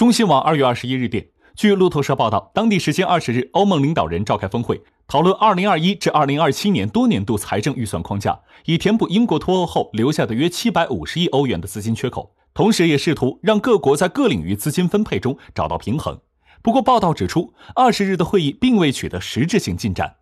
中新网二月二十一日电据路透社报道当地时间二十日欧盟领导人召开峰会讨论二零二一至二零二七年多年度财政预算框架以填补英国脱欧后留下的约七百五十亿欧元的资金缺口同时也试图让各国在各领域资金分配中找到平衡。不过报道指出二十日的会议并未取得实质性进展。